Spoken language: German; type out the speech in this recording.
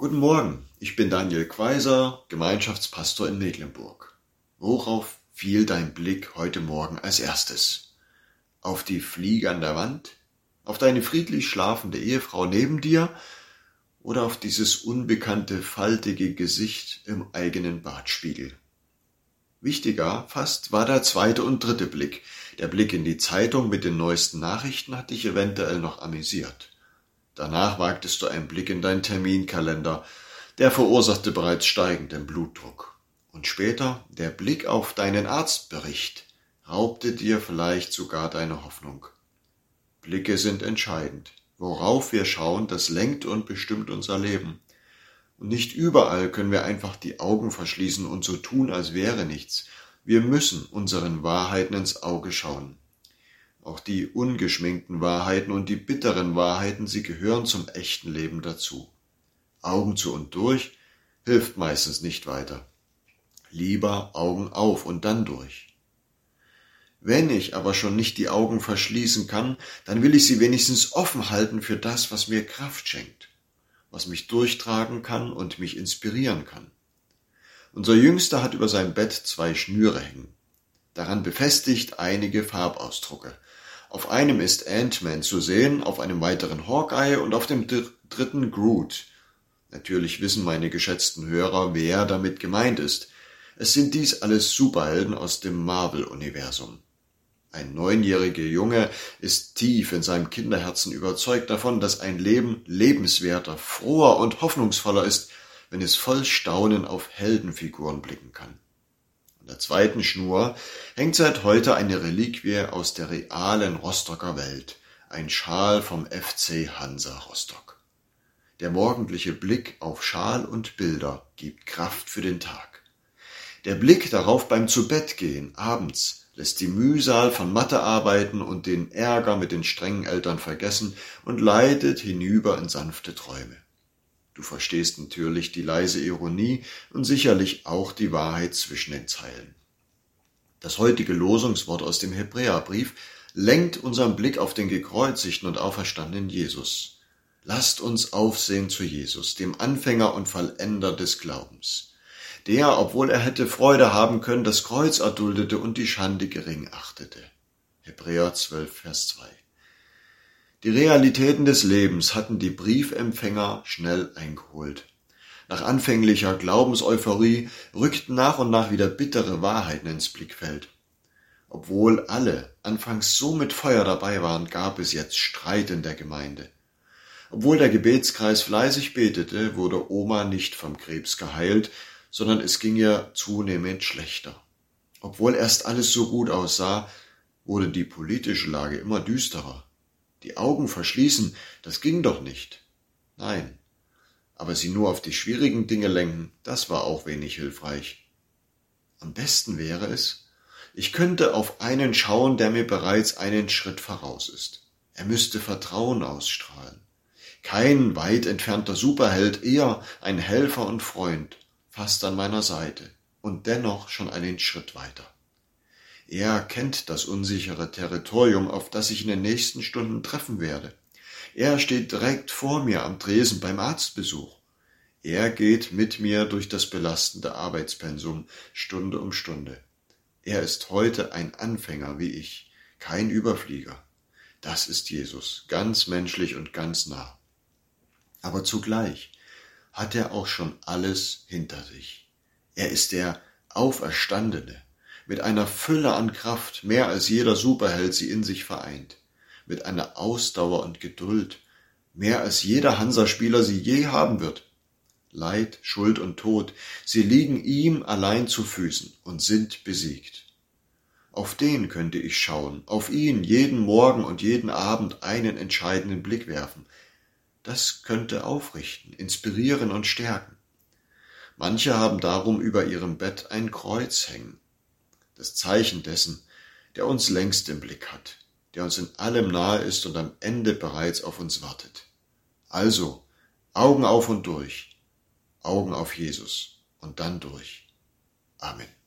Guten Morgen, ich bin Daniel Quaiser, Gemeinschaftspastor in Mecklenburg. Worauf fiel dein Blick heute Morgen als erstes? Auf die Fliege an der Wand? Auf deine friedlich schlafende Ehefrau neben dir? Oder auf dieses unbekannte, faltige Gesicht im eigenen Badspiegel? Wichtiger fast war der zweite und dritte Blick. Der Blick in die Zeitung mit den neuesten Nachrichten hat dich eventuell noch amüsiert. Danach wagtest du einen Blick in deinen Terminkalender, der verursachte bereits steigenden Blutdruck. Und später der Blick auf deinen Arztbericht raubte dir vielleicht sogar deine Hoffnung. Blicke sind entscheidend. Worauf wir schauen, das lenkt und bestimmt unser Leben. Und nicht überall können wir einfach die Augen verschließen und so tun, als wäre nichts. Wir müssen unseren Wahrheiten ins Auge schauen. Auch die ungeschminkten Wahrheiten und die bitteren Wahrheiten, sie gehören zum echten Leben dazu. Augen zu und durch hilft meistens nicht weiter. Lieber Augen auf und dann durch. Wenn ich aber schon nicht die Augen verschließen kann, dann will ich sie wenigstens offen halten für das, was mir Kraft schenkt, was mich durchtragen kann und mich inspirieren kann. Unser Jüngster hat über sein Bett zwei Schnüre hängen. Daran befestigt einige Farbausdrucke. Auf einem ist Ant-Man zu sehen, auf einem weiteren Hawkeye und auf dem dritten Groot. Natürlich wissen meine geschätzten Hörer, wer damit gemeint ist. Es sind dies alles Superhelden aus dem Marvel-Universum. Ein neunjähriger Junge ist tief in seinem Kinderherzen überzeugt davon, dass ein Leben lebenswerter, froher und hoffnungsvoller ist, wenn es voll Staunen auf Heldenfiguren blicken kann der zweiten Schnur hängt seit heute eine Reliquie aus der realen Rostocker Welt, ein Schal vom FC Hansa Rostock. Der morgendliche Blick auf Schal und Bilder gibt Kraft für den Tag. Der Blick darauf beim Zubettgehen abends lässt die Mühsal von Mathearbeiten und den Ärger mit den strengen Eltern vergessen und leitet hinüber in sanfte Träume. Du verstehst natürlich die leise Ironie und sicherlich auch die Wahrheit zwischen den Zeilen. Das heutige Losungswort aus dem Hebräerbrief lenkt unseren Blick auf den gekreuzigten und auferstandenen Jesus. Lasst uns aufsehen zu Jesus, dem Anfänger und Vollender des Glaubens, der, obwohl er hätte Freude haben können, das Kreuz erduldete und die Schande gering achtete. Hebräer 12, Vers 2. Die Realitäten des Lebens hatten die Briefempfänger schnell eingeholt. Nach anfänglicher Glaubenseuphorie rückten nach und nach wieder bittere Wahrheiten ins Blickfeld. Obwohl alle anfangs so mit Feuer dabei waren, gab es jetzt Streit in der Gemeinde. Obwohl der Gebetskreis fleißig betete, wurde Oma nicht vom Krebs geheilt, sondern es ging ihr zunehmend schlechter. Obwohl erst alles so gut aussah, wurde die politische Lage immer düsterer. Die Augen verschließen, das ging doch nicht. Nein, aber sie nur auf die schwierigen Dinge lenken, das war auch wenig hilfreich. Am besten wäre es, ich könnte auf einen schauen, der mir bereits einen Schritt voraus ist. Er müsste Vertrauen ausstrahlen. Kein weit entfernter Superheld, eher ein Helfer und Freund, fast an meiner Seite und dennoch schon einen Schritt weiter. Er kennt das unsichere Territorium, auf das ich in den nächsten Stunden treffen werde. Er steht direkt vor mir am Tresen beim Arztbesuch. Er geht mit mir durch das belastende Arbeitspensum Stunde um Stunde. Er ist heute ein Anfänger wie ich, kein Überflieger. Das ist Jesus, ganz menschlich und ganz nah. Aber zugleich hat er auch schon alles hinter sich. Er ist der Auferstandene, mit einer Fülle an Kraft, mehr als jeder Superheld sie in sich vereint, mit einer Ausdauer und Geduld, mehr als jeder Hansaspieler sie je haben wird. Leid, Schuld und Tod, sie liegen ihm allein zu Füßen und sind besiegt. Auf den könnte ich schauen, auf ihn jeden Morgen und jeden Abend einen entscheidenden Blick werfen. Das könnte aufrichten, inspirieren und stärken. Manche haben darum über ihrem Bett ein Kreuz hängen, das Zeichen dessen, der uns längst im Blick hat, der uns in allem nahe ist und am Ende bereits auf uns wartet. Also, Augen auf und durch, Augen auf Jesus und dann durch. Amen.